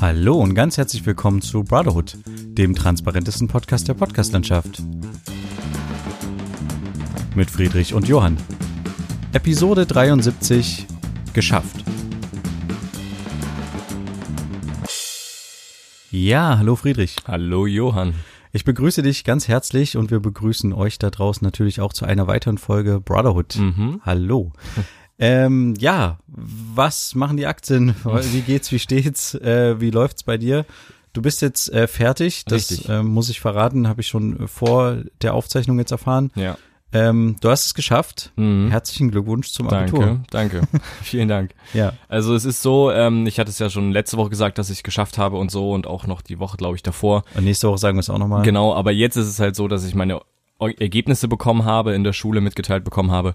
Hallo und ganz herzlich willkommen zu Brotherhood, dem transparentesten Podcast der Podcastlandschaft. Mit Friedrich und Johann. Episode 73 Geschafft. Ja, hallo Friedrich. Hallo Johann. Ich begrüße dich ganz herzlich und wir begrüßen euch da draußen natürlich auch zu einer weiteren Folge Brotherhood. Mhm. Hallo. Ähm, ja, was machen die Aktien? Wie geht's, wie steht's? Äh, wie läuft's bei dir? Du bist jetzt äh, fertig, das äh, muss ich verraten, habe ich schon vor der Aufzeichnung jetzt erfahren. Ja. Ähm, du hast es geschafft. Mhm. Herzlichen Glückwunsch zum Abitur. Danke, danke. Vielen Dank. Ja. Also es ist so, ähm, ich hatte es ja schon letzte Woche gesagt, dass ich es geschafft habe und so und auch noch die Woche, glaube ich, davor. Und nächste Woche sagen wir es auch nochmal. Genau, aber jetzt ist es halt so, dass ich meine Ergebnisse bekommen habe, in der Schule mitgeteilt bekommen habe.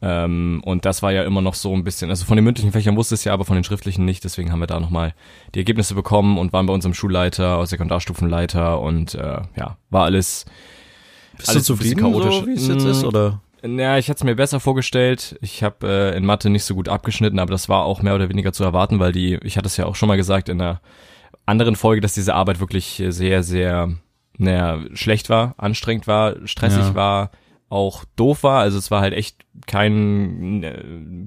Ähm, und das war ja immer noch so ein bisschen, also von den mündlichen Fächern wusste es ja, aber von den schriftlichen nicht. Deswegen haben wir da nochmal die Ergebnisse bekommen und waren bei unserem Schulleiter, Sekundarstufenleiter und äh, ja, war alles Bist alles du zufrieden, chaotisch. so, wie es jetzt Mm. ist? Oder? Ja, ich hätte es mir besser vorgestellt. Ich habe äh, in Mathe nicht so gut abgeschnitten, aber das war auch mehr oder weniger zu erwarten, weil die, ich hatte es ja auch schon mal gesagt in einer anderen Folge, dass diese Arbeit wirklich sehr, sehr, naja, schlecht war, anstrengend war, stressig Ja. war, auch doof war. Also es war halt echt kein äh,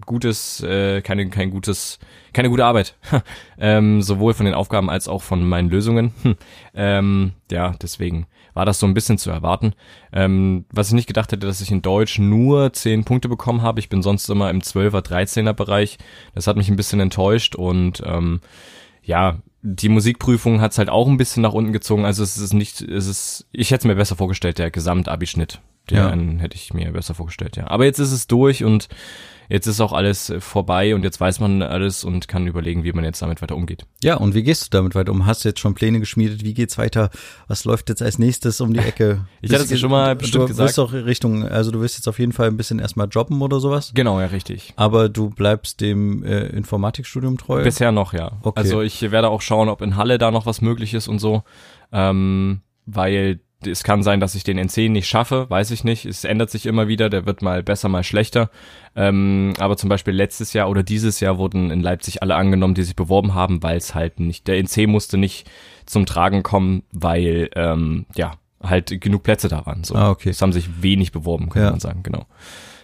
gutes, äh, keine, kein gutes, keine gute Arbeit. ähm, sowohl von den Aufgaben als auch von meinen Lösungen. Hm. ähm, ja, deswegen war das so ein bisschen zu erwarten. Ähm, was ich nicht gedacht hätte, dass ich in Deutsch nur 10 Punkte bekommen habe. Ich bin sonst immer im 12er, 13er Bereich. Das hat mich ein bisschen enttäuscht und ähm, ja, die Musikprüfung hat's halt auch ein bisschen nach unten gezogen. Also es ist nicht, es ist, ich hätte es mir besser vorgestellt, der Gesamtabischnitt. Ja. Den hätte ich mir besser vorgestellt, ja. Aber jetzt ist es durch und jetzt ist auch alles äh, vorbei und jetzt weiß man alles und kann überlegen, wie man jetzt damit weiter umgeht. Ja, und wie gehst du damit weiter um? Hast du jetzt schon Pläne geschmiedet? Wie geht's weiter? Was läuft jetzt als nächstes um die Ecke? Ich hatte es ja schon mal du, bestimmt du gesagt. Wirst auch Richtung, also du wirst jetzt auf jeden Fall ein bisschen erstmal jobben oder sowas. Genau, ja, richtig. Aber du bleibst dem äh, Informatikstudium treu. Bisher noch, ja. Okay. Also ich werde auch schauen, ob in Halle da noch was möglich ist und so. Ähm, weil es kann sein, dass ich den NC nicht schaffe, weiß ich nicht. Es ändert sich immer wieder, der wird mal besser, mal schlechter. Ähm, aber zum Beispiel letztes Jahr oder dieses Jahr wurden in Leipzig alle angenommen, die sich beworben haben, weil es halt nicht, der NC musste nicht zum Tragen kommen, weil ähm, ja halt genug Plätze da waren. So. Ah, okay. Es haben sich wenig beworben, kann Ja. man sagen, genau.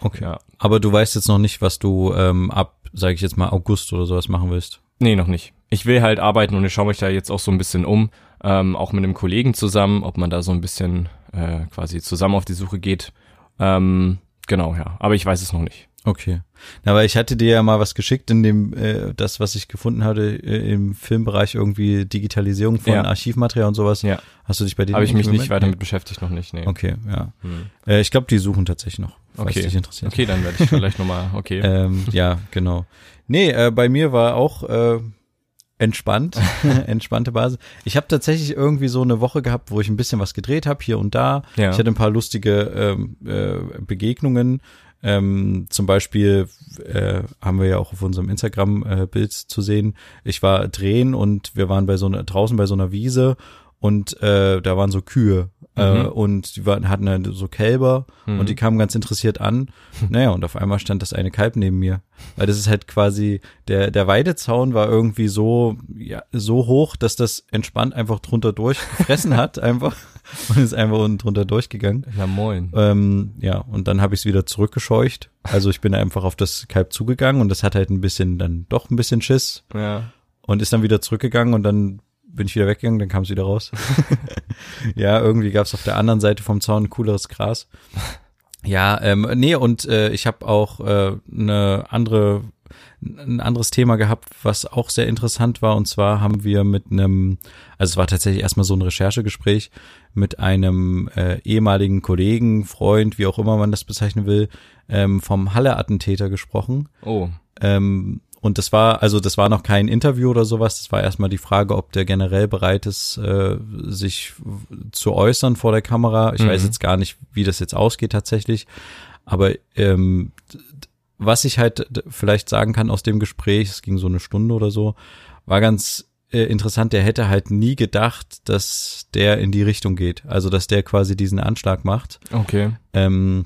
Okay. Ja. Aber du weißt jetzt noch nicht, was du ähm, ab, sage ich jetzt mal, August oder sowas machen willst. Nee, noch nicht. Ich will halt arbeiten und ich schaue mich da jetzt auch so ein bisschen um, ähm, auch mit einem Kollegen zusammen, ob man da so ein bisschen äh, quasi zusammen auf die Suche geht. Ähm, genau, ja. Aber ich weiß es noch nicht. Okay. Na, weil ich hatte dir ja mal was geschickt in dem, äh, das, was ich gefunden hatte äh, im Filmbereich irgendwie Digitalisierung von Ja. Archivmaterial und sowas. Ja. Hast du dich bei denen Habe ich mich nicht weiter mit beschäftigt, noch nicht. Nee. Okay, ja. Hm. Äh, ich glaube, die suchen tatsächlich noch, falls Okay. dich interessiert. Okay, dann werde ich vielleicht nochmal, okay. Ähm, ja, genau. Nee, äh, bei mir war auch äh, entspannt, entspannte Basis. Ich habe tatsächlich irgendwie so eine Woche gehabt, wo ich ein bisschen was gedreht habe, hier und da. Ja. Ich hatte ein paar lustige ähm, äh, Begegnungen. Ähm, zum Beispiel äh, haben wir ja auch auf unserem Instagram-Bild zu sehen. Ich war drehen und wir waren bei so einer draußen bei so einer Wiese und äh, da waren so Kühe äh, Mhm. und die waren, hatten dann so Kälber Mhm. und die kamen ganz interessiert an. Naja, und auf einmal stand das eine Kalb neben mir. Weil das ist halt quasi, der, der Weidezaun war irgendwie so, ja, so hoch, dass das entspannt einfach drunter durchgefressen hat, einfach. Und ist einfach unten drunter durchgegangen. Ja, moin. Ähm, ja, und dann habe ich es wieder zurückgescheucht. Also ich bin einfach auf das Kalb zugegangen und das hat halt ein bisschen, dann doch ein bisschen Schiss Ja. und ist dann wieder zurückgegangen und dann bin ich wieder weggegangen, dann kam es wieder raus. ja, irgendwie gab es auf der anderen Seite vom Zaun cooleres Gras. Ja, ähm, nee, und äh, ich habe auch äh, eine andere, ein anderes Thema gehabt, was auch sehr interessant war. Und zwar haben wir mit einem, also es war tatsächlich erstmal so ein Recherchegespräch mit einem äh, ehemaligen Kollegen, Freund, wie auch immer man das bezeichnen will, ähm, vom Halle-Attentäter gesprochen. Oh. Ähm, und das war, also das war noch kein Interview oder sowas, das war erstmal die Frage, ob der generell bereit ist, äh, sich zu äußern vor der Kamera. Ich Mhm. weiß jetzt gar nicht, wie das jetzt ausgeht tatsächlich. Aber ähm, was ich halt vielleicht sagen kann aus dem Gespräch, es ging so eine Stunde oder so, war ganz äh, interessant, der hätte halt nie gedacht, dass der in die Richtung geht. Also dass der quasi diesen Anschlag macht. Okay. Ähm,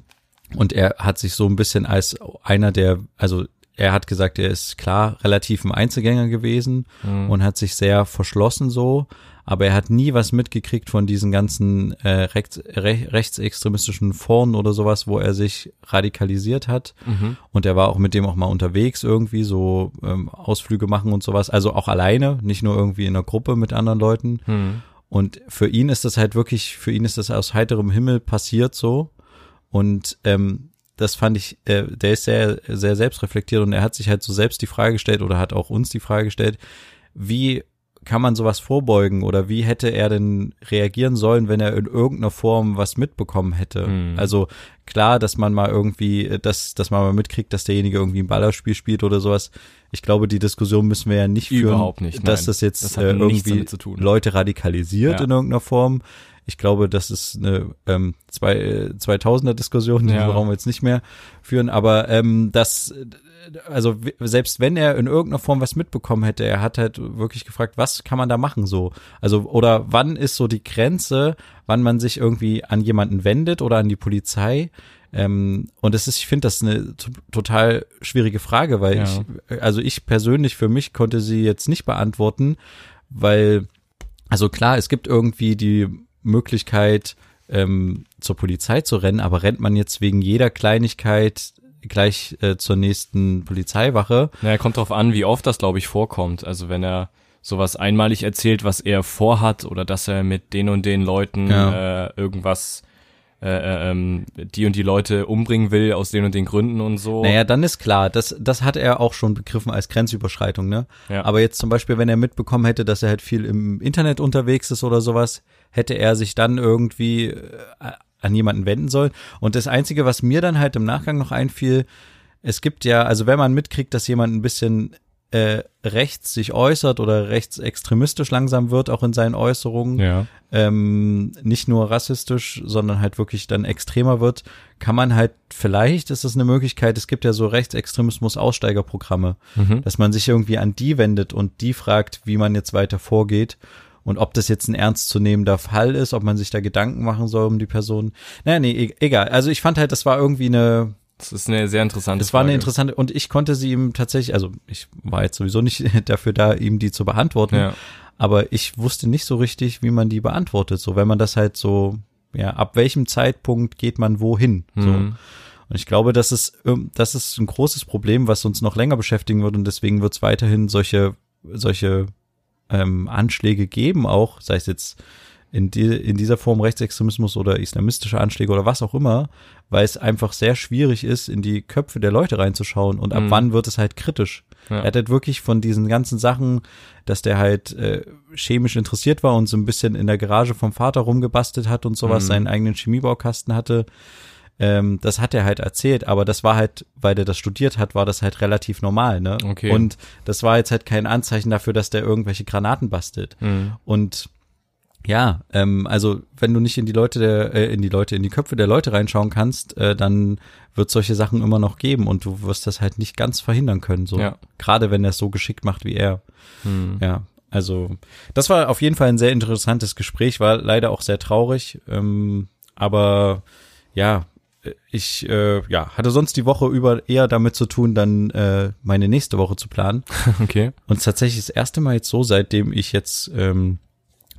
und er hat sich so ein bisschen als einer der, also er hat gesagt, er ist klar relativ ein Einzelgänger gewesen und hat sich sehr verschlossen so, aber er hat nie was mitgekriegt von diesen ganzen äh, rechts, re, rechtsextremistischen Foren oder sowas, wo er sich radikalisiert hat. Und er war auch mit dem auch mal unterwegs irgendwie, so ähm, Ausflüge machen und sowas. Also auch alleine, nicht nur irgendwie in einer Gruppe mit anderen Leuten. Hm. Und für ihn ist das halt wirklich, für ihn ist das aus heiterem Himmel passiert so. Und ähm, das fand ich, äh, der ist sehr, sehr selbstreflektiert und er hat sich halt so selbst die Frage gestellt oder hat auch uns die Frage gestellt, wie kann man sowas vorbeugen oder wie hätte er denn reagieren sollen, wenn er in irgendeiner Form was mitbekommen hätte? Hm. Also klar, dass man mal irgendwie, äh, dass, dass man mal mitkriegt, dass derjenige irgendwie ein Ballerspiel spielt oder sowas. Ich glaube, die Diskussion müssen wir ja nicht führen, Überhaupt nicht, dass nein. das jetzt Das äh, irgendwie damit zu tun. Leute radikalisiert Ja. in irgendeiner Form. Ich glaube, das ist eine ähm, zwei, äh, 2000er Diskussion, die Ja. brauchen wir jetzt nicht mehr führen, aber ähm, das also selbst wenn er in irgendeiner Form was mitbekommen hätte, er hat halt wirklich gefragt, was kann man da machen so? Also oder wann ist so die Grenze, wann man sich irgendwie an jemanden wendet oder an die Polizei? Ähm, und es ist, ich finde das eine total schwierige Frage, weil Ja. ich, also ich persönlich für mich konnte sie jetzt nicht beantworten, weil, also klar, es gibt irgendwie die Möglichkeit, ähm, zur Polizei zu rennen, aber rennt man jetzt wegen jeder Kleinigkeit gleich äh, zur nächsten Polizeiwache? Naja, kommt drauf an, wie oft das, glaube ich, vorkommt. Also wenn er sowas einmalig erzählt, was er vorhat oder dass er mit den und den Leuten Ja. äh, irgendwas äh, äh, ähm, die und die Leute umbringen will aus den und den Gründen und so. Naja, dann ist klar, das, das hat er auch schon begriffen als Grenzüberschreitung, ne? Ja. Aber jetzt zum Beispiel, wenn er mitbekommen hätte, dass er halt viel im Internet unterwegs ist oder sowas, hätte er sich dann irgendwie äh, an jemanden wenden sollen. Und das Einzige, was mir dann halt im Nachgang noch einfiel, es gibt ja, also wenn man mitkriegt, dass jemand ein bisschen äh, rechts sich äußert oder rechtsextremistisch langsam wird, auch in seinen Äußerungen, ja. ähm, nicht nur rassistisch, sondern halt wirklich dann extremer wird, kann man halt, vielleicht ist es eine Möglichkeit, es gibt ja so Rechtsextremismus-Aussteigerprogramme, Mhm. dass man sich irgendwie an die wendet und die fragt, wie man jetzt weiter vorgeht und ob das jetzt ein ernstzunehmender Fall ist, ob man sich da Gedanken machen soll um die Person. Naja, nee, e- egal. Also ich fand halt, das war irgendwie eine, Das ist eine sehr interessante das war eine Frage. interessante, und ich konnte sie ihm tatsächlich, also ich war jetzt sowieso nicht dafür da, ihm die zu beantworten, Ja. aber ich wusste nicht so richtig, wie man die beantwortet. So, wenn man das halt so, ja, ab welchem Zeitpunkt geht man wohin? So. Mhm. Und ich glaube, das ist, ähm, das ist ein großes Problem, was uns noch länger beschäftigen wird und deswegen wird es weiterhin solche, solche ähm, Anschläge geben, auch, sei es jetzt in, die, in dieser Form Rechtsextremismus oder islamistische Anschläge oder was auch immer, weil es einfach sehr schwierig ist, in die Köpfe der Leute reinzuschauen und ab Mhm. wann wird es halt kritisch. Ja. Er hat halt wirklich von diesen ganzen Sachen, dass der halt äh, chemisch interessiert war und so ein bisschen in der Garage vom Vater rumgebastelt hat und sowas, Mhm. seinen eigenen Chemiebaukasten hatte. Ähm, das hat er halt erzählt, aber das war halt, weil der das studiert hat, war das halt relativ normal, ne? Okay. Und das war jetzt halt kein Anzeichen dafür, dass der irgendwelche Granaten bastelt. Mhm. Und ja, ähm, also wenn du nicht in die Leute der, äh, in die Leute, in die Köpfe der Leute reinschauen kannst, äh, dann wird solche Sachen immer noch geben und du wirst das halt nicht ganz verhindern können. So Ja. gerade wenn er es so geschickt macht wie er. Mhm. Ja, also das war auf jeden Fall ein sehr interessantes Gespräch, war leider auch sehr traurig, ähm, aber ja, ich äh, ja hatte sonst die Woche über eher damit zu tun, dann äh, meine nächste Woche zu planen. Okay. Und tatsächlich das erste Mal jetzt so, seitdem ich jetzt ähm,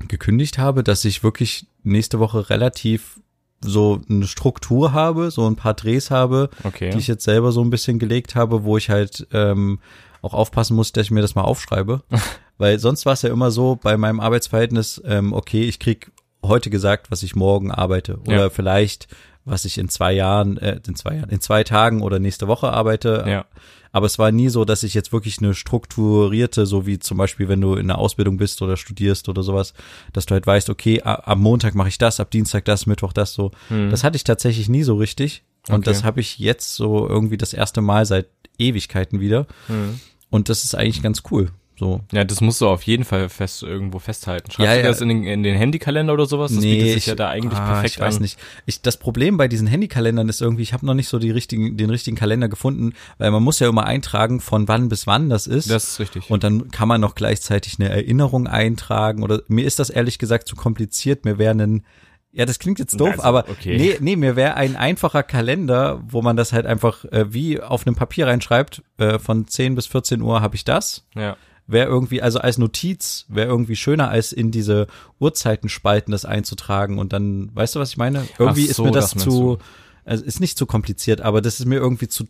gekündigt habe, dass ich wirklich nächste Woche relativ so eine Struktur habe, so ein paar Drehs habe, Okay. die ich jetzt selber so ein bisschen gelegt habe, wo ich halt ähm, auch aufpassen muss, dass ich mir das mal aufschreibe. Weil sonst war es ja immer so bei meinem Arbeitsverhältnis, ähm, okay, ich krieg heute gesagt, was ich morgen arbeite. Oder Ja. vielleicht, was ich in zwei Jahren, äh, in zwei Jahren, in zwei Tagen oder nächste Woche arbeite. Ja. Aber es war nie so, dass ich jetzt wirklich eine strukturierte, so wie zum Beispiel, wenn du in der Ausbildung bist oder studierst oder sowas, dass du halt weißt, okay, am Montag mache ich das, ab Dienstag das, Mittwoch das so. Hm. Das hatte ich tatsächlich nie so richtig. Und Okay. das habe ich jetzt so irgendwie das erste Mal seit Ewigkeiten wieder. Mhm. Und das ist eigentlich ganz cool. So. Ja, das musst du auf jeden Fall fest irgendwo festhalten. Schreibst Ja, du ja. das in den, in den Handykalender oder sowas? Das bietet sich ja da eigentlich ah, perfekt ich weiß an. nicht. Ich, das Problem bei diesen Handykalendern ist irgendwie, ich habe noch nicht so die richtigen, den richtigen Kalender gefunden, weil man muss ja immer eintragen, von wann bis wann das ist. Das ist richtig. und dann kann man noch gleichzeitig eine Erinnerung eintragen oder mir ist das ehrlich gesagt zu kompliziert. Mir wäre ein Ja, das klingt jetzt doof, Also, aber okay. nee, nee, mir wäre ein einfacher Kalender, wo man das halt einfach äh, wie auf einem Papier reinschreibt, äh, von 10 bis 14 Uhr habe ich das. Ja. Wäre irgendwie, also als Notiz, wäre irgendwie schöner, als in diese Uhrzeitenspalten das einzutragen und dann, weißt du, was ich meine? Irgendwie so, ist mir das, das zu, also ist nicht zu kompliziert, aber das ist mir irgendwie zu,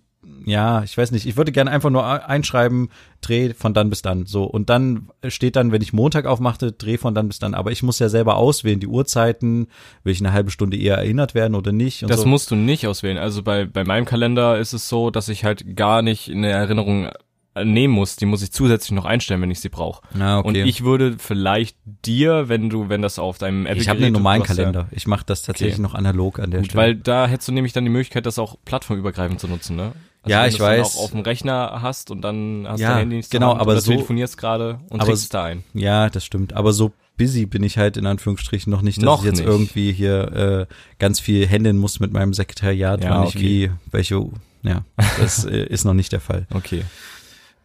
ja, ich weiß nicht, ich würde gerne einfach nur einschreiben, Dreh von dann bis dann, so. Und dann steht dann, wenn ich Montag aufmachte, Dreh von dann bis dann, aber ich muss ja selber auswählen, die Uhrzeiten, will ich eine halbe Stunde eher erinnert werden oder nicht und Das so. musst du nicht auswählen. Also bei, bei meinem Kalender ist es so, dass ich halt gar nicht eine Erinnerung nehmen muss. Die muss ich zusätzlich noch einstellen, wenn ich sie brauche. Ah, okay. Und ich würde vielleicht dir, wenn du, wenn das auf deinem Apple ich habe einen normalen Kalender. Ich mache das tatsächlich noch analog an der Gut, Stelle. weil da hättest du nämlich dann die Möglichkeit, das auch plattformübergreifend zu nutzen, ne? Ja, wenn ich weiß. auch auf dem Rechner hast und dann hast Ja, du dein Handy nicht genau, aber so- telefonierst gerade und aber da ein. Ja, das stimmt. Aber so busy bin ich halt in Anführungsstrichen noch nicht, dass Noch ich jetzt nicht. irgendwie hier äh, ganz viel händeln muss mit meinem Sekretariat, Ja, ich okay. wie, welche, ja, das äh, ist noch nicht der Fall. Okay.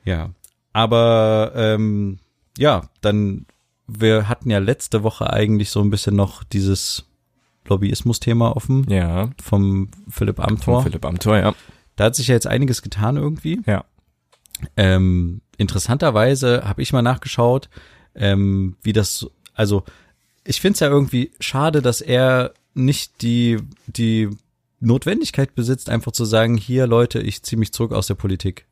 Ja. Aber ähm, ja, dann, wir hatten ja letzte Woche eigentlich so ein bisschen noch dieses Lobbyismus-Thema offen Ja. vom Philipp Amthor. Von Philipp Amthor, ja. Da hat sich ja jetzt einiges getan irgendwie. Ja. Ähm, interessanterweise habe ich mal nachgeschaut, ähm, wie das, also ich finde es ja irgendwie schade, dass er nicht die, die Notwendigkeit besitzt, einfach zu sagen, hier Leute, ich ziehe mich zurück aus der Politik,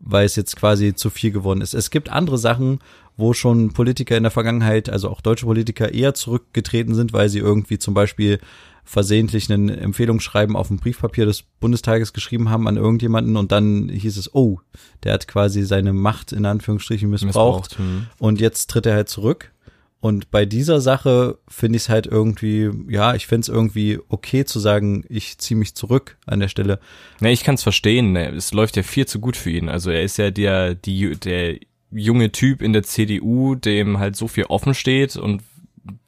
weil es jetzt quasi zu viel geworden ist. Es gibt andere Sachen, wo schon Politiker in der Vergangenheit, also auch deutsche Politiker, eher zurückgetreten sind, weil sie irgendwie zum Beispiel versehentlich einen Empfehlungsschreiben auf dem Briefpapier des Bundestages geschrieben haben an irgendjemanden und dann hieß es, oh, der hat quasi seine Macht in Anführungsstrichen missbraucht, Missbraucht, hm. und jetzt tritt er halt zurück. Und bei dieser Sache finde ich es halt irgendwie, ja, ich finde es irgendwie okay zu sagen, ich ziehe mich zurück an der Stelle. Ne, ich kann es verstehen. ne, Es läuft ja viel zu gut für ihn. Also er ist ja der, die, der junge Typ in der CDU, dem halt so viel offen steht und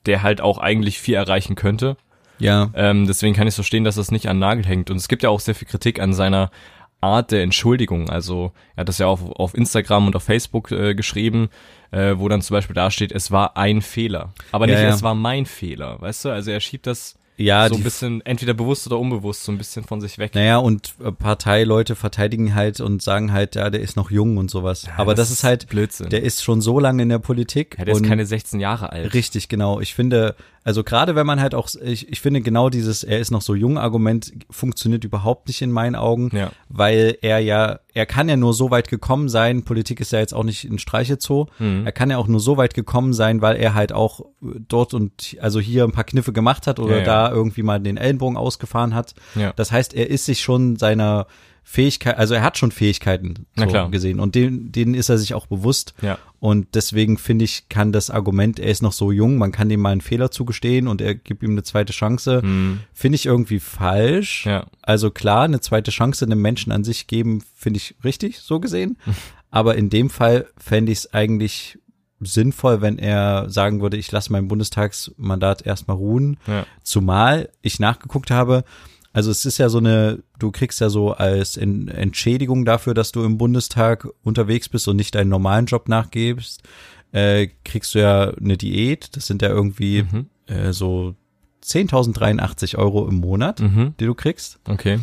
der halt auch eigentlich viel erreichen könnte. Ja, Ähm, deswegen kann ich verstehen, dass das nicht an Nagel hängt. Und es gibt ja auch sehr viel Kritik an seiner Art der Entschuldigung. Also er hat das ja auch auf Instagram und auf Facebook äh, geschrieben, äh, wo dann zum Beispiel da steht, es war ein Fehler. Aber Ja, nicht, ja. es war mein Fehler. Weißt du? Also er schiebt das ja, so ein bisschen, entweder bewusst oder unbewusst, so ein bisschen von sich weg. Naja, und Parteileute verteidigen halt und sagen halt, ja, der ist noch jung und sowas. Aber das, ist halt, Blödsinn. der ist schon so lange in der Politik. ja, der ist keine 16 Jahre alt. Richtig, genau. Ich finde, also gerade wenn man halt auch, ich, ich finde genau dieses, er ist noch so jung Argument funktioniert überhaupt nicht in meinen Augen, Ja. weil er ja, er kann ja nur so weit gekommen sein, Politik ist ja jetzt auch nicht ein Streichezoo, Mhm. er kann ja auch nur so weit gekommen sein, weil er halt auch dort und also hier ein paar Kniffe gemacht hat oder Ja, ja. Da irgendwie mal den Ellenbogen ausgefahren hat. Ja. Das heißt, er ist sich schon seiner Fähigkeit, also er hat schon Fähigkeiten so gesehen und denen, denen ist er sich auch bewusst. Ja. Und deswegen finde ich, kann das Argument, er ist noch so jung, man kann ihm mal einen Fehler zugestehen und er gibt ihm eine zweite Chance, Mhm. finde ich irgendwie falsch. Ja. Also klar, eine zweite Chance einem Menschen an sich geben, finde ich richtig, so gesehen. Aber in dem Fall fände ich es eigentlich sinnvoll, wenn er sagen würde, ich lasse mein Bundestagsmandat erstmal ruhen. Ja. Zumal ich nachgeguckt habe, also es ist ja so eine, du kriegst ja so als En- Entschädigung dafür, dass du im Bundestag unterwegs bist und nicht deinen normalen Job nachgibst, äh, kriegst du ja eine Diät. Das sind ja irgendwie Mhm. äh, so 10.083 Euro im Monat, Mhm. die du kriegst. Okay.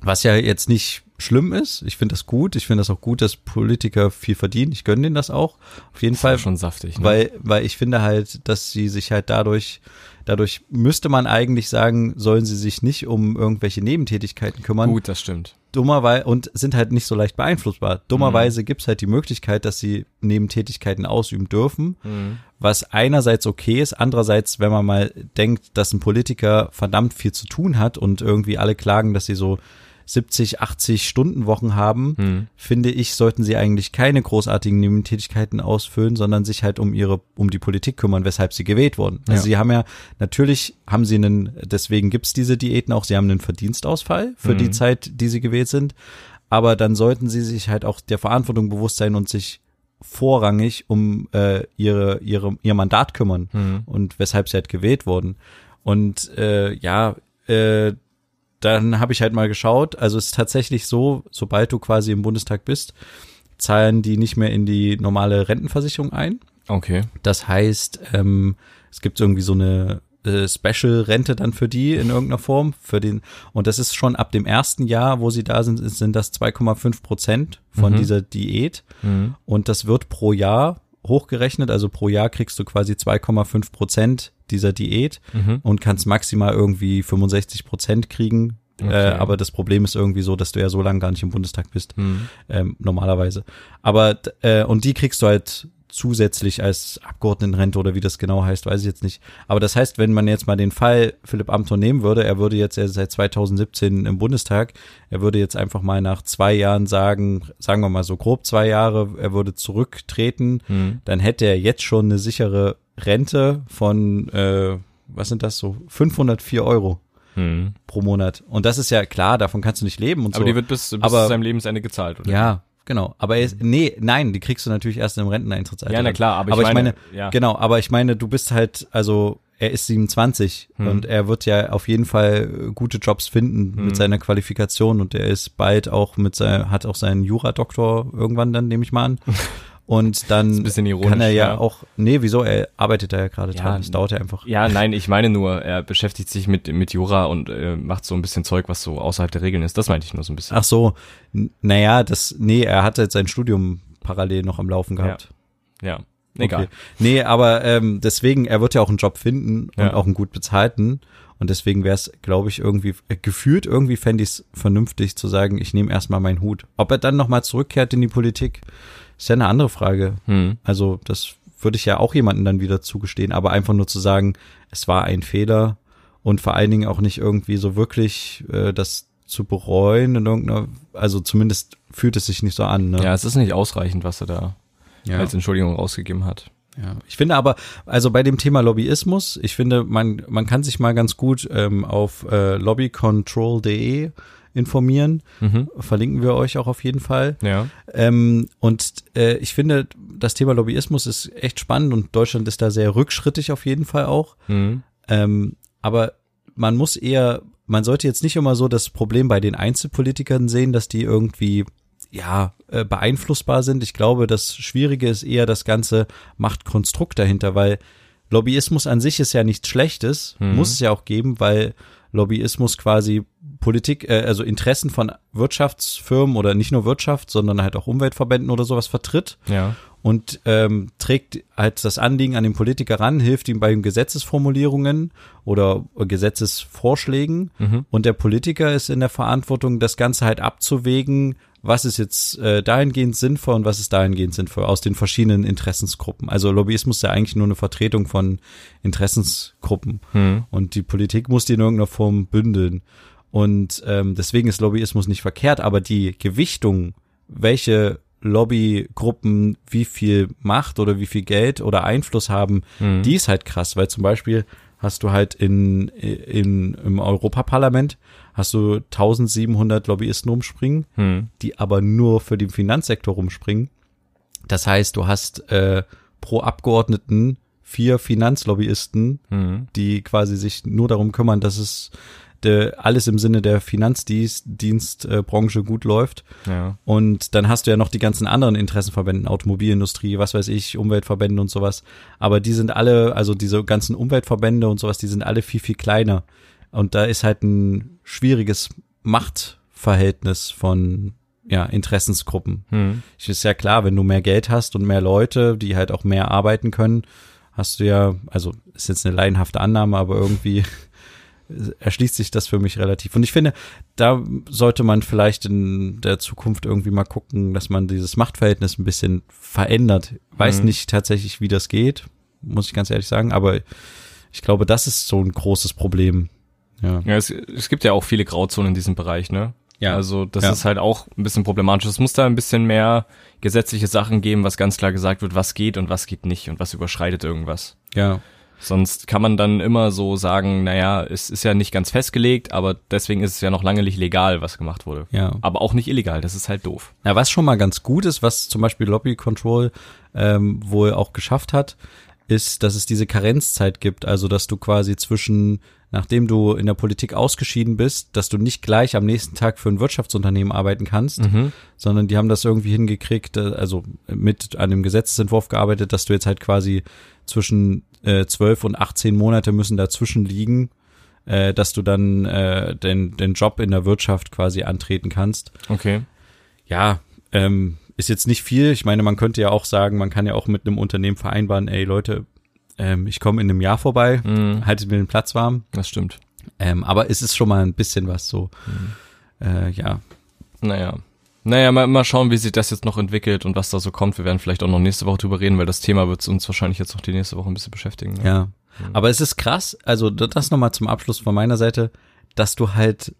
Was ja jetzt nicht schlimm ist. Ich finde das gut. Ich finde das auch gut, dass Politiker viel verdienen. Ich gönne denen das auch. Auf jeden Das Fall. schon saftig. Ne? Weil, weil ich finde halt, dass sie sich halt dadurch, dadurch müsste man eigentlich sagen, sollen sie sich nicht um irgendwelche Nebentätigkeiten kümmern. Gut, das stimmt. Dummerweise, und sind halt nicht so leicht beeinflussbar. Mhm. Dummerweise gibt's halt die Möglichkeit, dass sie Nebentätigkeiten ausüben dürfen, Mhm. was einerseits okay ist, andererseits, wenn man mal denkt, dass ein Politiker verdammt viel zu tun hat und irgendwie alle klagen, dass sie so 70, 80 Stunden Wochen haben, Mhm. finde ich, sollten sie eigentlich keine großartigen Nebentätigkeiten ausfüllen, sondern sich halt um ihre, um die Politik kümmern, weshalb sie gewählt wurden. Also Ja. sie haben ja, natürlich haben sie einen, deswegen gibt's diese Diäten auch, sie haben einen Verdienstausfall für die Mhm. Zeit, die sie gewählt sind, aber dann sollten sie sich halt auch der Verantwortung bewusst sein und sich vorrangig um äh, ihre, ihre, ihr Mandat kümmern Mhm. und weshalb sie halt gewählt wurden. Und äh, ja, äh, dann habe ich halt mal geschaut, also es ist tatsächlich so, sobald du quasi im Bundestag bist, zahlen die nicht mehr in die normale Rentenversicherung ein. Okay. Das heißt, ähm, es gibt irgendwie so eine äh, Special-Rente dann für die in irgendeiner Form. Für den, und das ist schon ab dem ersten Jahr, wo sie da sind, sind das 2,5 Prozent von Mhm. dieser Diät. Mhm. Und das wird pro Jahr hochgerechnet. Also pro Jahr kriegst du quasi 2,5 Prozent dieser Diät Mhm. und kannst maximal irgendwie 65 Prozent kriegen. Okay. Äh, aber das Problem ist irgendwie so, dass du ja so lange gar nicht im Bundestag bist Mhm. ähm, normalerweise. Aber äh, und die kriegst du halt zusätzlich als Abgeordnetenrente oder wie das genau heißt, weiß ich jetzt nicht. Aber das heißt, wenn man jetzt mal den Fall Philipp Amthor nehmen würde, er würde jetzt er ist seit 2017 im Bundestag, er würde jetzt einfach mal nach zwei Jahren sagen, sagen wir mal so grob zwei Jahre, er würde zurücktreten, Mhm. dann hätte er jetzt schon eine sichere Rente von, äh, was sind das so, 504 Euro Mhm. pro Monat. Und das ist ja klar, davon kannst du nicht leben und Aber so. die wird bis, bis Aber- zu seinem Lebensende gezahlt, oder? Ja, genau. Aber er ist, nee, nein, die kriegst du natürlich erst im Renteneintrittsalter. Ja, na klar, aber ich aber ich meine, meine, ja. genau, aber ich meine, du bist halt, also er ist 27 Hm. und er wird ja auf jeden Fall gute Jobs finden Hm. mit seiner Qualifikation und er ist bald auch mit sein, hat auch seinen Jura-Doktor irgendwann dann, nehme ich mal an. Und dann ein bisschen ironisch, kann er ja, ja. auch, nee, wieso, er arbeitet da ja gerade Ja, dran, das dauert ja einfach. Ja, nein, ich meine nur, er beschäftigt sich mit, mit Jura und äh, macht so ein bisschen Zeug, was so außerhalb der Regeln ist. Das meinte ich nur so ein bisschen. Ach so, n- naja, das, nee, er hat jetzt sein Studium parallel noch am Laufen gehabt. Ja, egal. Okay. Nee, aber ähm, deswegen, er wird ja auch einen Job finden und Ja. auch einen gut bezahlten. Und deswegen wäre es, glaube ich, irgendwie, äh, gefühlt irgendwie fände ich es vernünftig zu sagen, ich nehme erstmal meinen Hut. Ob er dann nochmal zurückkehrt in die Politik, ist ja eine andere Frage. Hm. Also, das würde ich ja auch jemandem dann wieder zugestehen, aber einfach nur zu sagen, es war ein Fehler und vor allen Dingen auch nicht irgendwie so wirklich äh, das zu bereuen in irgendeiner, also zumindest fühlt es sich nicht so an. Ne? Ja, es ist nicht ausreichend, was er da ja. als Entschuldigung rausgegeben hat. Ja, ich finde aber, also bei dem Thema Lobbyismus, ich finde, man, man kann sich mal ganz gut ähm, auf äh, lobbycontrol.de informieren. Mhm. Verlinken wir euch auch auf jeden Fall. Ja. Ähm, und äh, ich finde, das Thema Lobbyismus ist echt spannend und Deutschland ist da sehr rückschrittig auf jeden Fall auch. Mhm. Ähm, aber man muss eher, man sollte jetzt nicht immer so das Problem bei den Einzelpolitikern sehen, dass die irgendwie ja äh, beeinflussbar sind. Ich glaube, das Schwierige ist eher das ganze Machtkonstrukt dahinter, weil Lobbyismus an sich ist ja nichts Schlechtes, Mhm. muss es ja auch geben, weil Lobbyismus quasi Politik, äh, also Interessen von Wirtschaftsfirmen oder nicht nur Wirtschaft, sondern halt auch Umweltverbänden oder sowas vertritt Ja. und ähm, trägt halt das Anliegen an den Politiker ran, hilft ihm bei Gesetzesformulierungen oder Gesetzesvorschlägen Mhm. und der Politiker ist in der Verantwortung, das Ganze halt abzuwägen, was ist jetzt äh, dahingehend sinnvoll und was ist dahingehend sinnvoll aus den verschiedenen Interessensgruppen. Also Lobbyismus ist ja eigentlich nur eine Vertretung von Interessensgruppen Mhm. und die Politik muss die in irgendeiner Form bündeln. Und ähm, deswegen ist Lobbyismus nicht verkehrt, aber die Gewichtung, welche Lobbygruppen wie viel Macht oder wie viel Geld oder Einfluss haben, Mhm. die ist halt krass, weil zum Beispiel hast du halt in, in, im Europaparlament hast du 1700 Lobbyisten rumspringen, Mhm. die aber nur für den Finanzsektor rumspringen. Das heißt, du hast äh, pro Abgeordneten vier Finanzlobbyisten, Mhm. die quasi sich nur darum kümmern, dass es de, alles im Sinne der Finanzdienstbranche gut läuft. Ja. Und dann hast du ja noch die ganzen anderen Interessenverbänden, Automobilindustrie, was weiß ich, Umweltverbände und sowas. Aber die sind alle, also diese ganzen Umweltverbände und sowas, die sind alle viel, viel kleiner. Und da ist halt ein schwieriges Machtverhältnis von ja, Interessensgruppen. Es ist ja klar, wenn du mehr Geld hast und mehr Leute, die halt auch mehr arbeiten können, hast du ja, also ist jetzt eine laienhafte Annahme, aber irgendwie erschließt sich das für mich relativ. Und ich finde, da sollte man vielleicht in der Zukunft irgendwie mal gucken, dass man dieses Machtverhältnis ein bisschen verändert. Weiß Mhm. nicht tatsächlich, wie das geht, muss ich ganz ehrlich sagen, aber ich glaube, das ist so ein großes Problem. Ja. Ja, es, es gibt ja auch viele Grauzonen in diesem Bereich, ne? Ja. Also das Ja. ist halt auch ein bisschen problematisch. Es muss da ein bisschen mehr gesetzliche Sachen geben, was ganz klar gesagt wird, was geht und was geht nicht und was überschreitet irgendwas. Ja. Sonst kann man dann immer so sagen, naja, es ist ja nicht ganz festgelegt, aber deswegen ist es ja noch lange nicht legal, was gemacht wurde. Ja. Aber auch nicht illegal, das ist halt doof. Ja, was schon mal ganz gut ist, was zum Beispiel Lobby Control ähm, wohl auch geschafft hat, ist, dass es diese Karenzzeit gibt. Also, dass du quasi zwischen, nachdem du in der Politik ausgeschieden bist, dass du nicht gleich am nächsten Tag für ein Wirtschaftsunternehmen arbeiten kannst, Mhm. sondern die haben das irgendwie hingekriegt, äh, also mit einem Gesetzesentwurf gearbeitet, dass du jetzt halt quasi zwischen äh, 12 und 18 Monate müssen dazwischen liegen, äh, dass du dann äh, den, den Job in der Wirtschaft quasi antreten kannst. Okay. Ja, ähm, ist jetzt nicht viel. Ich meine, man könnte ja auch sagen, man kann ja auch mit einem Unternehmen vereinbaren, ey Leute, ähm, ich komme in einem Jahr vorbei, Mhm. haltet mir den Platz warm. Das stimmt. Ähm, aber es ist schon mal ein bisschen was so. Äh, ja, Naja. Naja, mal, mal schauen, wie sich das jetzt noch entwickelt und was da so kommt. Wir werden vielleicht auch noch nächste Woche drüber reden, weil das Thema wird uns wahrscheinlich jetzt noch die nächste Woche ein bisschen beschäftigen. ne? ja. Aber es ist krass, also das nochmal zum Abschluss von meiner Seite, dass du halt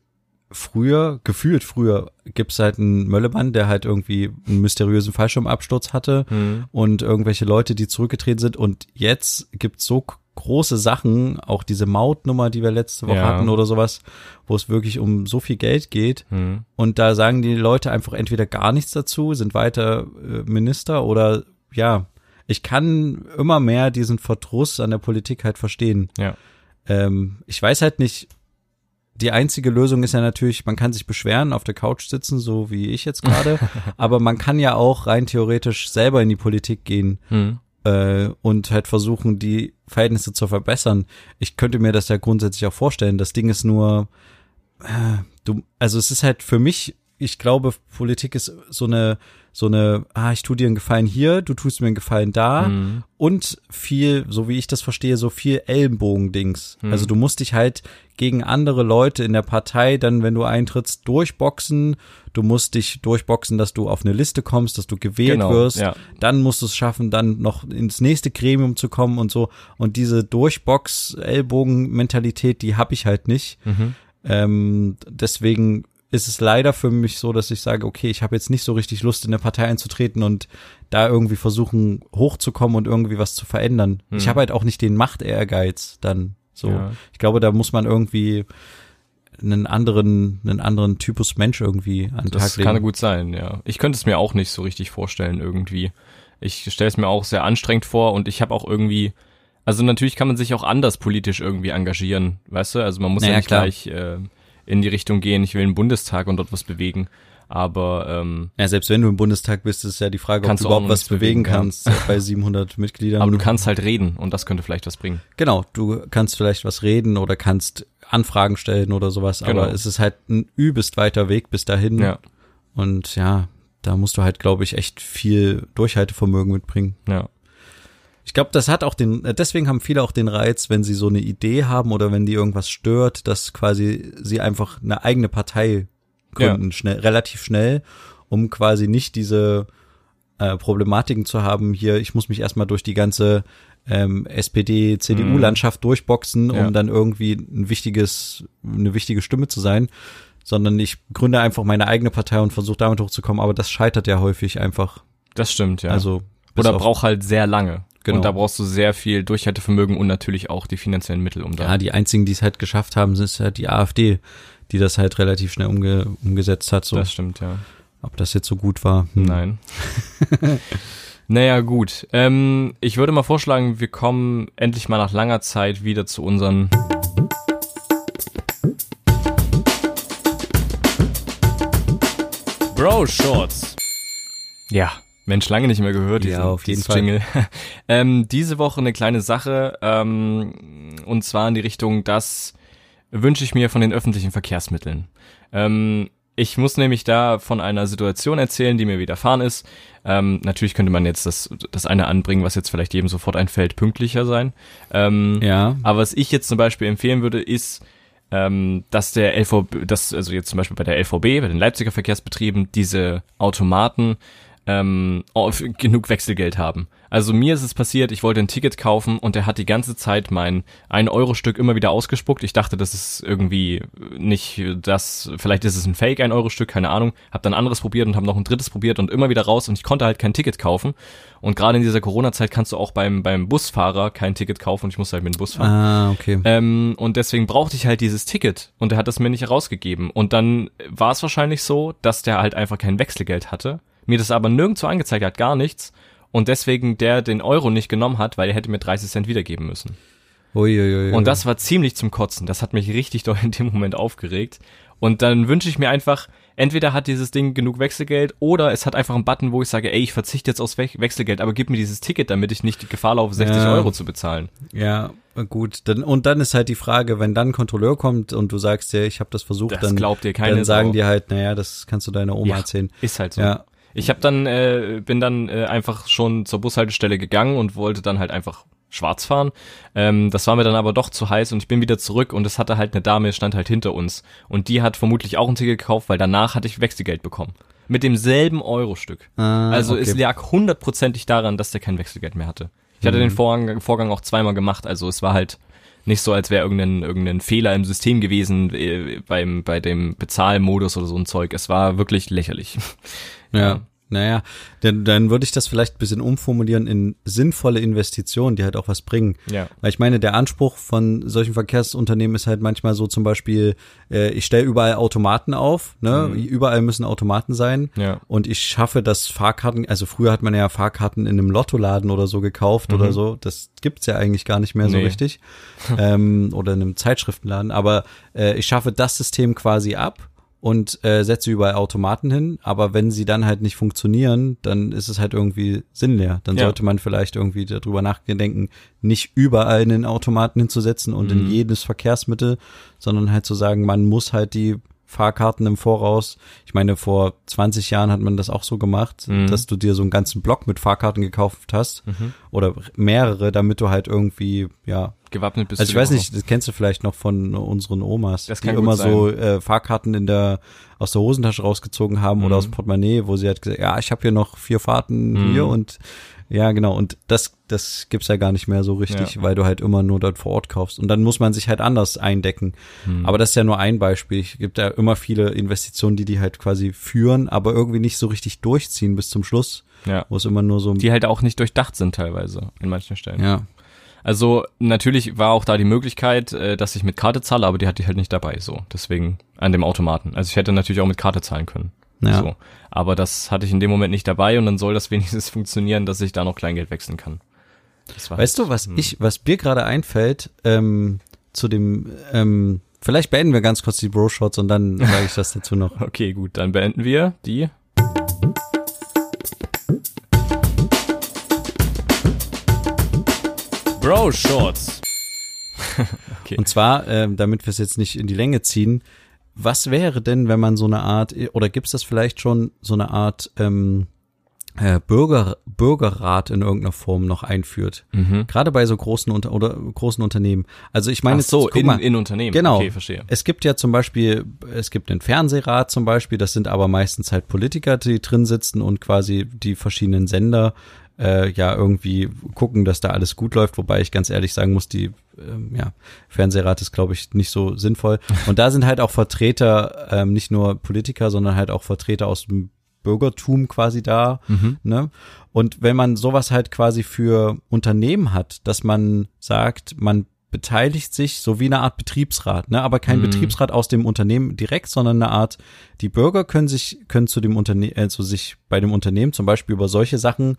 früher, gefühlt früher, gibt's halt einen Möllemann, der halt irgendwie einen mysteriösen Fallschirmabsturz hatte Mhm. und irgendwelche Leute, die zurückgetreten sind und jetzt gibt's so große Sachen, auch diese Mautnummer, die wir letzte Woche Ja. hatten oder sowas, wo es wirklich um so viel Geld geht Mhm. und da sagen die Leute einfach entweder gar nichts dazu, sind weiter äh, Minister oder ja, ich kann immer mehr diesen Verdruss an der Politik halt verstehen. Ja. Ähm, ich weiß halt nicht, die einzige Lösung ist ja natürlich, man kann sich beschweren, auf der Couch sitzen, so wie ich jetzt gerade, aber man kann ja auch rein theoretisch selber in die Politik gehen Mhm. Äh, und halt versuchen, die Verhältnisse zu verbessern. Ich könnte mir das ja grundsätzlich auch vorstellen. Das Ding ist nur, äh, du, also es ist halt für mich, ich glaube, Politik ist so eine, so eine, ah, ich tu dir einen Gefallen hier, du tust mir einen Gefallen da Mhm. und viel, so wie ich das verstehe, so viel Ellenbogendings. Hm. Also du musst dich halt gegen andere Leute in der Partei dann, wenn du eintrittst, durchboxen. Du musst dich durchboxen, dass du auf eine Liste kommst, dass du gewählt Genau, wirst. ja. Dann musst du es schaffen, dann noch ins nächste Gremium zu kommen und so. Und diese Durchbox-Ellbogen-Mentalität, die habe ich halt nicht. Mhm. Ähm, deswegen ist es leider für mich so, dass ich sage, okay, ich habe jetzt nicht so richtig Lust, in der Partei einzutreten und da irgendwie versuchen, hochzukommen und irgendwie was zu verändern. Ich Mhm. habe halt auch nicht den Macht-Ehrgeiz dann so. Ja. Ich glaube, da muss man irgendwie einen anderen, einen anderen Typus Mensch irgendwie an den Das Tag kann legen. gut sein, ja. Ich könnte es mir auch nicht so richtig vorstellen irgendwie. Ich stelle es mir auch sehr anstrengend vor und ich habe auch irgendwie, also natürlich kann man sich auch anders politisch irgendwie engagieren, weißt du? Also man muss ja, Naja, nicht klar. gleich äh, in die Richtung gehen, ich will in den Bundestag und dort was bewegen. Aber ähm, Ja, selbst wenn du im Bundestag bist, ist ja die Frage, ob du überhaupt was bewegen kannst bei 700 Mitgliedern. aber du kannst halt reden und das könnte vielleicht was bringen. Genau, du kannst vielleicht was reden oder kannst Anfragen stellen oder sowas, Genau. aber es ist halt ein übelst weiter Weg bis dahin. Ja, Und ja, da musst du halt, glaube ich, echt viel Durchhaltevermögen mitbringen. ja. Ich glaube, das hat auch den, äh, deswegen haben viele auch den Reiz, wenn sie so eine Idee haben oder wenn die irgendwas stört, dass quasi sie einfach eine eigene Partei gründen, schnell, relativ schnell, um quasi nicht diese äh, Problematiken zu haben, hier, ich muss mich erstmal durch die ganze ähm, SPD, CDU-Landschaft durchboxen, um Ja. dann irgendwie ein wichtiges, eine wichtige Stimme zu sein, sondern ich gründe einfach meine eigene Partei und versuche damit hochzukommen, aber das scheitert ja häufig einfach. Das stimmt, ja. Also Oder braucht halt sehr lange. Genau. Und da brauchst du sehr viel Durchhaltevermögen und natürlich auch die finanziellen Mittel, um da. Ja, die einzigen, die es halt geschafft haben, sind halt die AfD, die das halt relativ schnell umge umgesetzt hat. So, Das stimmt, ja. ob das jetzt so gut war. hm. Nein. naja, gut. Ähm, ich würde mal vorschlagen, wir kommen endlich mal nach langer Zeit wieder zu unseren. Bro Shorts. Ja, Mensch, lange nicht mehr gehört. Ja, auf jeden Fall. Jingle. ähm, diese Woche eine kleine Sache, ähm, und zwar in die Richtung, das wünsche ich mir von den öffentlichen Verkehrsmitteln. Ähm, ich muss nämlich da von einer Situation erzählen, die mir widerfahren ist. Ähm, natürlich könnte man jetzt das, das eine anbringen, was jetzt vielleicht jedem sofort einfällt, pünktlicher sein. Ähm, Ja, aber was ich jetzt zum Beispiel empfehlen würde, ist, ähm, dass der LVB, dass, also jetzt zum Beispiel bei der LVB, bei den Leipziger Verkehrsbetrieben, diese Automaten ähm, auf, genug Wechselgeld haben. Also mir ist es passiert, ich wollte ein Ticket kaufen und der hat die ganze Zeit mein 1-Euro-Stück immer wieder ausgespuckt. Ich dachte, das ist irgendwie nicht das, vielleicht ist es ein Fake 1-Euro-Stück, keine Ahnung. Hab dann anderes probiert und habe noch ein drittes probiert und immer wieder raus und ich konnte halt kein Ticket kaufen. Und gerade in dieser Corona-Zeit kannst du auch beim, beim Busfahrer kein Ticket kaufen und ich musste halt mit dem Bus fahren. ah, okay. Ähm, und deswegen brauchte ich halt dieses Ticket und er hat das mir nicht herausgegeben. Und dann war es wahrscheinlich so, dass der halt einfach kein Wechselgeld hatte, mir das aber nirgendwo angezeigt hat, gar nichts. Und deswegen der den Euro nicht genommen hat, weil er hätte mir 30 Cent wiedergeben müssen. Uiuiui. Und das war ziemlich zum Kotzen. Das hat mich richtig doll in dem Moment aufgeregt. Und dann wünsche ich mir einfach, entweder hat dieses Ding genug Wechselgeld oder es hat einfach einen Button, wo ich sage, ey, ich verzichte jetzt aufs We Wechselgeld, aber gib mir dieses Ticket, damit ich nicht die Gefahr laufe, 60 Ja. Euro zu bezahlen. Ja, gut. Dann, und dann ist halt die Frage, wenn dann ein Kontrolleur kommt und du sagst ja, ich habe das versucht, Das dann, glaubt dir keine dann sagen Sau. die halt, naja, das kannst du deiner Oma Ja. erzählen. Ist halt so. Ja. Ich habe dann äh, bin dann äh, einfach schon zur Bushaltestelle gegangen und wollte dann halt einfach schwarz fahren. Ähm, das war mir dann aber doch zu heiß und ich bin wieder zurück und es hatte halt eine Dame, stand halt hinter uns und die hat vermutlich auch ein Ticket gekauft, weil danach hatte ich Wechselgeld bekommen. Mit demselben Eurostück. Ah, also okay. es lag hundertprozentig daran, dass der kein Wechselgeld mehr hatte. Ich hatte Mhm. den Vorgang, Vorgang auch zweimal gemacht, also es war halt nicht so, als wäre irgendein, irgendein Fehler im System gewesen äh, beim, bei dem Bezahlmodus oder so ein Zeug. Es war wirklich lächerlich. Ja. Naja, dann, dann würde ich das vielleicht ein bisschen umformulieren in sinnvolle Investitionen, die halt auch was bringen. Ja. Weil ich meine, der Anspruch von solchen Verkehrsunternehmen ist halt manchmal so zum Beispiel, äh, ich stelle überall Automaten auf, ne? Überall müssen Automaten sein. Mhm. Ja. Und ich schaffe das Fahrkarten, also früher hat man ja Fahrkarten in einem Lottoladen oder so gekauft oder so. Das gibt's ja eigentlich gar nicht mehr so Mhm. Nee. richtig. ähm, oder in einem Zeitschriftenladen. Aber äh, ich schaffe das System quasi ab und äh, setze überall Automaten hin, aber wenn sie dann halt nicht funktionieren, dann ist es halt irgendwie sinnleer. Dann Ja. sollte man vielleicht irgendwie darüber nachdenken, nicht überall einen Automaten hinzusetzen und Mhm. in jedes Verkehrsmittel, sondern halt zu sagen, man muss halt die Fahrkarten im Voraus. Ich meine, vor 20 Jahren hat man das auch so gemacht, Mhm. dass du dir so einen ganzen Block mit Fahrkarten gekauft hast oder mehrere, damit du halt irgendwie, ja, Gewappnet bist also ich weiß nicht, das kennst du vielleicht noch von unseren Omas, Das die immer so äh, Fahrkarten in der aus der Hosentasche rausgezogen haben oder Mhm. aus dem Portemonnaie, wo sie hat gesagt, ja, ich habe hier noch vier Fahrten Mhm. hier und ja, genau. Und das das gibt's ja gar nicht mehr so richtig, Ja. weil du halt immer nur dort vor Ort kaufst und dann muss man sich halt anders eindecken. Mhm. Aber das ist ja nur ein Beispiel. Es gibt ja immer viele Investitionen, die die halt quasi führen, aber irgendwie nicht so richtig durchziehen bis zum Schluss, Ja. wo es immer nur so Die halt auch nicht durchdacht sind teilweise in manchen Stellen. ja. Also natürlich war auch da die Möglichkeit, äh, dass ich mit Karte zahle, aber die hatte ich halt nicht dabei, so. Deswegen an dem Automaten. Also ich hätte natürlich auch mit Karte zahlen können. Ja. So. Aber das hatte ich in dem Moment nicht dabei und dann soll das wenigstens funktionieren, dass ich da noch Kleingeld wechseln kann. Weißt du, was ich, was mir gerade einfällt, ähm, zu dem, ähm, vielleicht beenden wir ganz kurz die Bro-Shots und dann sage ich das dazu noch. Okay, gut, dann beenden wir die. Bro Shorts. Und zwar, ähm, damit wir es jetzt nicht in die Länge ziehen, was wäre denn, wenn man so eine Art, oder gibt es das vielleicht schon so eine Art ähm, äh, Bürger, Bürgerrat in irgendeiner Form noch einführt? Gerade bei so großen Unter oder großen Unternehmen. Also ich meine, Ach so, guck in, mal, in Unternehmen. Genau. Okay, verstehe. Es gibt ja zum Beispiel, es gibt den Fernsehrat zum Beispiel, das sind aber meistens halt Politiker, die drin sitzen und quasi die verschiedenen Sender äh, ja irgendwie gucken, dass da alles gut läuft, wobei ich ganz ehrlich sagen muss, die ähm, ja, Fernsehrat ist, glaube ich, nicht so sinnvoll. Und da sind halt auch Vertreter, ähm, nicht nur Politiker, sondern halt auch Vertreter aus dem Bürgertum quasi da. Ne? Und wenn man sowas halt quasi für Unternehmen hat, dass man sagt, man beteiligt sich so wie eine Art Betriebsrat, ne? aber kein Betriebsrat aus dem Unternehmen direkt, sondern eine Art, die Bürger können sich, können zu dem Unternehmen, also sich bei dem Unternehmen zum Beispiel über solche Sachen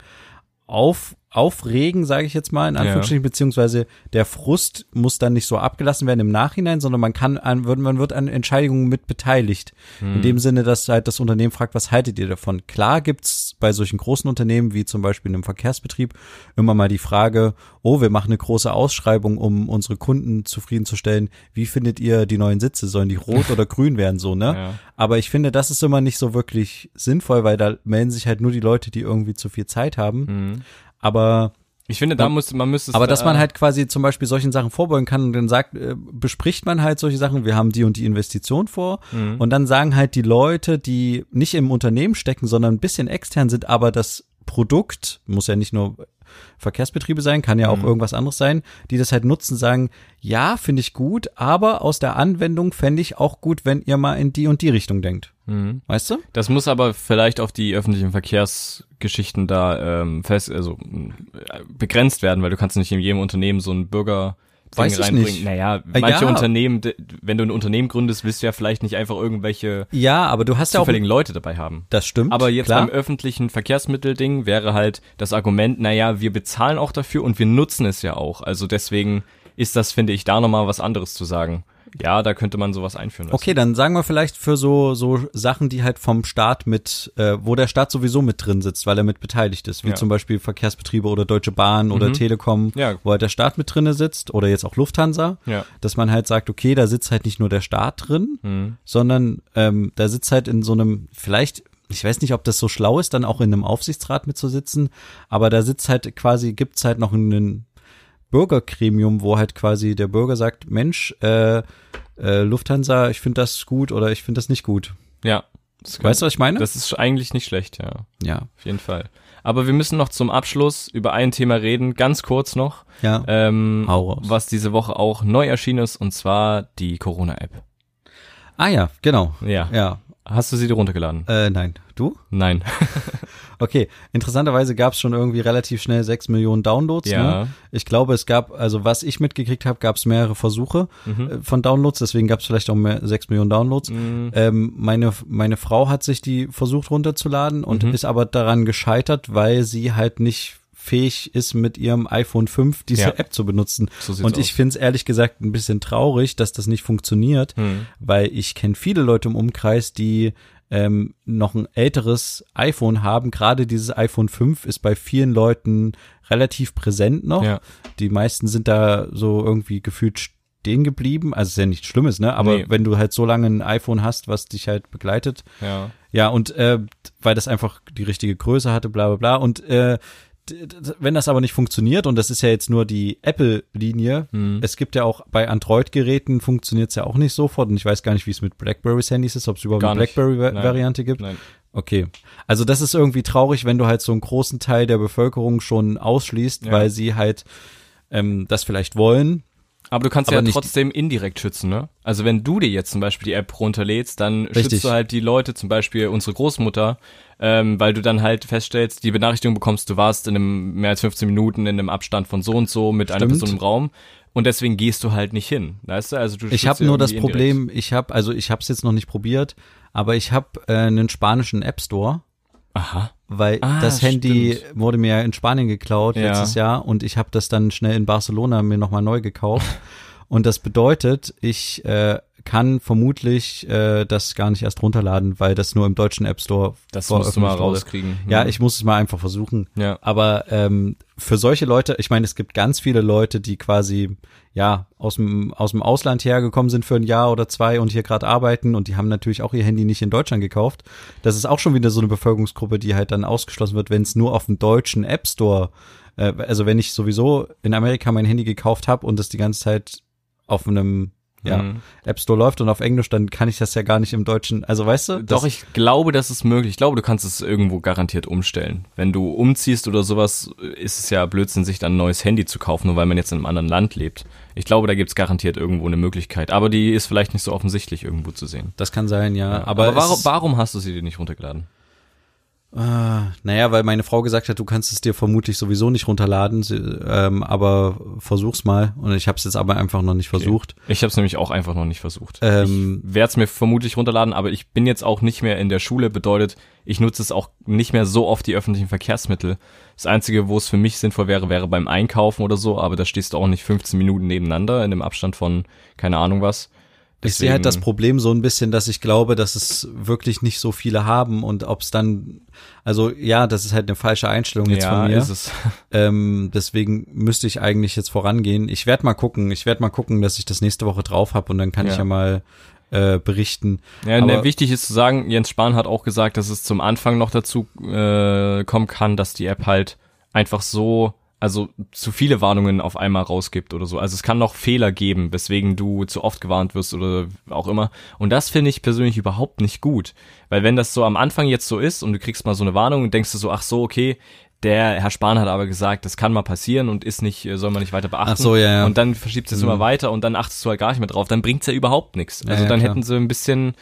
auf, aufregen, sage ich jetzt mal, in Anführungsstrichen, beziehungsweise der Frust muss dann nicht so abgelassen werden im Nachhinein, sondern man kann an, man wird an Entscheidungen mit beteiligt. In dem Sinne, dass halt das Unternehmen fragt, was haltet ihr davon? Klar gibt's bei solchen großen Unternehmen, wie zum Beispiel einem Verkehrsbetrieb, immer mal die Frage, oh, wir machen eine große Ausschreibung, um unsere Kunden zufriedenzustellen. Wie findet ihr die neuen Sitze? Sollen die rot oder grün werden, so, ne? Ja. Aber ich finde, das ist immer nicht so wirklich sinnvoll, weil da melden sich halt nur die Leute, die irgendwie zu viel Zeit haben. Mhm. Aber Ich finde, da muss man müsste aber da- dass man halt quasi zum Beispiel solchen Sachen vorbeugen kann und dann sagt, äh, bespricht man halt solche Sachen, wir haben die und die Investition vor Mhm. und dann sagen halt die Leute, die nicht im Unternehmen stecken, sondern ein bisschen extern sind, aber das Produkt, muss ja nicht nur Verkehrsbetriebe sein, kann ja auch Mhm. irgendwas anderes sein, die das halt nutzen, sagen, ja, finde ich gut, aber aus der Anwendung fände ich auch gut, wenn ihr mal in die und die Richtung denkt. Mhm. Weißt du? Das muss aber vielleicht auf die öffentlichen Verkehrsgeschichten da ähm, fest, also mh, begrenzt werden, weil du kannst nicht in jedem Unternehmen so ein Bürger Weiß ich nicht. Naja, Äh, manche ja. Unternehmen, wenn du ein Unternehmen gründest, willst du ja vielleicht nicht einfach irgendwelche Ja, aber du hast ja auch, zufälligen Leute dabei haben. das stimmt. Aber jetzt klar. beim öffentlichen Verkehrsmittelding wäre halt das Argument, naja, wir bezahlen auch dafür und wir nutzen es ja auch. Also deswegen ist das, finde ich, da nochmal was anderes zu sagen. Ja, da könnte man sowas einführen. lassen. Okay, dann sagen wir vielleicht für so so Sachen, die halt vom Staat mit, äh, wo der Staat sowieso mit drin sitzt, weil er mit beteiligt ist, wie Ja. zum Beispiel Verkehrsbetriebe oder Deutsche Bahn oder Mhm. Telekom, Ja. wo halt der Staat mit drinne sitzt oder jetzt auch Lufthansa, Ja. dass man halt sagt, okay, da sitzt halt nicht nur der Staat drin, Mhm. sondern ähm, da sitzt halt in so einem, vielleicht, ich weiß nicht, ob das so schlau ist, dann auch in einem Aufsichtsrat mitzusitzen, aber da sitzt halt quasi, gibt's halt noch einen Bürgergremium, wo halt quasi der Bürger sagt, Mensch, äh, äh, Lufthansa, ich finde das gut oder ich finde das nicht gut. Ja. Das Weißt du, was ich meine? Das ist eigentlich nicht schlecht, ja. ja, Auf jeden Fall. Aber wir müssen noch zum Abschluss über ein Thema reden, ganz kurz noch, ja. ähm, was diese Woche auch neu erschienen ist, und zwar die Corona-App. ah ja, genau. Ja. Ja, Hast du sie dir runtergeladen? äh, nein. Du? Nein. Okay, interessanterweise gab es schon irgendwie relativ schnell sechs Millionen Downloads. Ja. Ne? Ich glaube, es gab, also was ich mitgekriegt habe, gab es mehrere Versuche Mhm. äh, von Downloads, deswegen gab es vielleicht auch mehr, sechs Millionen Downloads. Mhm. Ähm, meine, meine Frau hat sich die versucht runterzuladen und Mhm. ist aber daran gescheitert, weil sie halt nicht fähig ist, mit ihrem iPhone 5 diese Ja. App zu benutzen. So und ich finde es ehrlich gesagt ein bisschen traurig, dass das nicht funktioniert, Hm. weil ich kenne viele Leute im Umkreis, die ähm, noch ein älteres iPhone haben. Gerade dieses iPhone 5 ist bei vielen Leuten relativ präsent noch. Ja. Die meisten sind da so irgendwie gefühlt stehen geblieben. Also ist ja nichts Schlimmes, ne? Aber Nee. wenn du halt so lange ein iPhone hast, was dich halt begleitet. Ja. Ja, und äh, weil das einfach die richtige Größe hatte, bla bla bla. Und äh, wenn das aber nicht funktioniert, und das ist ja jetzt nur die Apple-Linie, Hm. es gibt ja auch bei Android-Geräten funktioniert es ja auch nicht sofort. Und ich weiß gar nicht, wie es mit Blackberry-Handys ist, ob es überhaupt Gar eine. Blackberry-Variante gibt. Nein. Okay. Also das ist irgendwie traurig, wenn du halt so einen großen Teil der Bevölkerung schon ausschließt, Ja. weil sie halt ähm, das vielleicht wollen. Aber du kannst Aber ja trotzdem indirekt schützen, ne? Also wenn du dir jetzt zum Beispiel die App runterlädst, dann Richtig. schützt du halt die Leute, zum Beispiel unsere Großmutter, ähm, weil du dann halt feststellst, die Benachrichtigung bekommst, du warst in einem mehr als 15 Minuten in einem Abstand von so und so mit einer Stimmt. Person im Raum und deswegen gehst du halt nicht hin, weißt du? Also du Ich habe nur das indirekt. Problem, ich habe, also ich habe es jetzt noch nicht probiert, aber ich habe äh, einen spanischen App Store, Aha. Weil Ah, das Handy stimmt. wurde mir ja in Spanien geklaut Ja. letztes Jahr und ich habe das dann schnell in Barcelona mir nochmal neu gekauft. und das bedeutet, ich äh, kann vermutlich äh, das gar nicht erst runterladen, weil das nur im deutschen App Store Das musst du mal rauskriegen. Ja, ich muss es mal einfach versuchen. Ja. Aber ähm, für solche Leute, ich meine, es gibt ganz viele Leute, die quasi ja aus dem aus dem Ausland hergekommen sind für ein Jahr oder zwei und hier gerade arbeiten und die haben natürlich auch ihr Handy nicht in Deutschland gekauft. Das ist auch schon wieder so eine Bevölkerungsgruppe, die halt dann ausgeschlossen wird, wenn es nur auf dem deutschen App Store, äh, also wenn ich sowieso in Amerika mein Handy gekauft habe und das die ganze Zeit auf einem ja, Mhm. App Store läuft und auf Englisch, dann kann ich das ja gar nicht im Deutschen. Also weißt du? Doch, ich glaube, das ist möglich. Ich glaube, du kannst es irgendwo garantiert umstellen. Wenn du umziehst oder sowas, ist es ja Blödsinn, sich dann ein neues Handy zu kaufen, nur weil man jetzt in einem anderen Land lebt. Ich glaube, da gibt's garantiert irgendwo eine Möglichkeit. Aber die ist vielleicht nicht so offensichtlich irgendwo zu sehen. das kann sein, ja. Aber, Aber, warum, warum hast du sie dir nicht runtergeladen? Äh, naja, weil meine Frau gesagt hat, du kannst es dir vermutlich sowieso nicht runterladen, ähm, aber versuch's mal. Und ich habe es jetzt aber einfach noch nicht versucht. Ich habe es nämlich auch einfach noch nicht versucht. Ähm, ich werde es mir vermutlich runterladen, aber ich bin jetzt auch nicht mehr in der Schule. Bedeutet, ich nutze es auch nicht mehr so oft die öffentlichen Verkehrsmittel. Das Einzige, wo es für mich sinnvoll wäre, wäre beim Einkaufen oder so, aber da stehst du auch nicht 15 Minuten nebeneinander in dem Abstand von keine Ahnung was. Ich sehe halt das Deswegen- Problem so ein bisschen, dass ich glaube, dass es wirklich nicht so viele haben und ob es dann, also ja, das ist halt eine falsche Einstellung jetzt ja, von mir. ist es. Ähm, deswegen müsste ich eigentlich jetzt vorangehen. Ich werde mal gucken. Ich werde mal gucken, dass ich das nächste Woche drauf habe und dann kann Ja. ich ja mal äh, berichten. Ja, ne, wichtig ist zu sagen, Jens Spahn hat auch gesagt, dass es zum Anfang noch dazu äh, kommen kann, dass die App halt einfach so, also zu viele Warnungen auf einmal rausgibt oder so. Also es kann noch Fehler geben, weswegen du zu oft gewarnt wirst oder auch immer. Und das finde ich persönlich überhaupt nicht gut. Weil wenn das so am Anfang jetzt so ist und du kriegst mal so eine Warnung und denkst du so, ach so, okay, der Herr Spahn hat aber gesagt, das kann mal passieren und ist nicht, soll man nicht weiter beachten. Ach so, ja, ja. Und dann verschiebt es immer weiter und dann achtest du halt gar nicht mehr drauf. Dann bringt's ja überhaupt nichts. Also Ja, ja, dann klar. hätten sie ein bisschen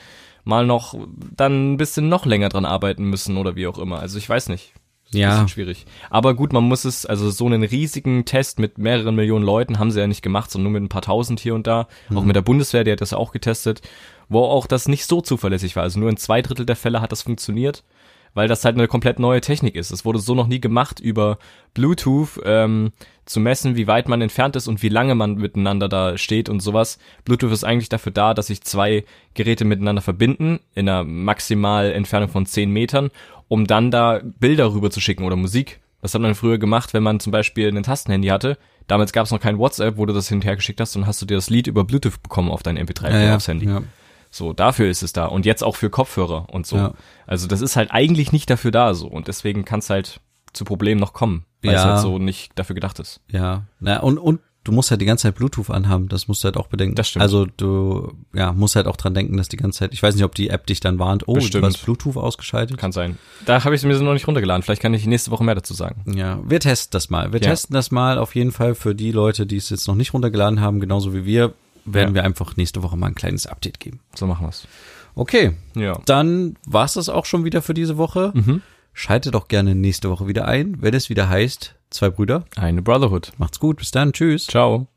mal noch, dann ein bisschen noch länger dran arbeiten müssen oder wie auch immer. Also ich weiß nicht. Ja. bisschen schwierig. Aber gut, man muss es, also so einen riesigen Test mit mehreren Millionen Leuten haben sie ja nicht gemacht, sondern nur mit ein paar tausend hier und da. Auch Mhm. mit der Bundeswehr, die hat das auch getestet, wo auch das nicht so zuverlässig war. Also nur in zwei Drittel der Fälle hat das funktioniert, weil das halt eine komplett neue Technik ist. Es wurde so noch nie gemacht, über Bluetooth ähm, zu messen, wie weit man entfernt ist und wie lange man miteinander da steht und sowas. Bluetooth ist eigentlich dafür da, dass sich zwei Geräte miteinander verbinden, in einer maximal Entfernung von 10 Metern, um dann da Bilder rüber zu schicken oder Musik. Das hat man früher gemacht, wenn man zum Beispiel ein Tastenhandy hatte. Damals gab es noch kein WhatsApp, wo du das hinterher geschickt hast und hast du dir das Lied über Bluetooth bekommen auf dein MP3 Ja, aufs Handy. ja. So, dafür ist es da. Und jetzt auch für Kopfhörer und so. Ja. Also das ist halt eigentlich nicht dafür da so. Und deswegen kann es halt zu Problemen noch kommen, weil es halt so nicht dafür gedacht ist. Ja, na, und, und du musst halt die ganze Zeit Bluetooth anhaben, das musst du halt auch bedenken. Das stimmt. Also du, ja, musst halt auch dran denken, dass die ganze Zeit, ich weiß nicht, ob die App dich dann warnt, oh, Bestimmt. du hast Bluetooth ausgeschaltet. Kann sein. Da habe ich es mir so noch nicht runtergeladen. Vielleicht kann ich nächste Woche mehr dazu sagen. Ja, wir testen das mal. Wir Ja. testen das mal auf jeden Fall für die Leute, die es jetzt noch nicht runtergeladen haben, genauso wie wir, werden Ja. wir einfach nächste Woche mal ein kleines Update geben. So machen wir's. Okay, Ja. dann war's das auch schon wieder für diese Woche. Mhm. Schaltet doch gerne nächste Woche wieder ein, wenn es wieder heißt, zwei Brüder. Eine Brotherhood. Macht's gut, bis dann, tschüss. Ciao.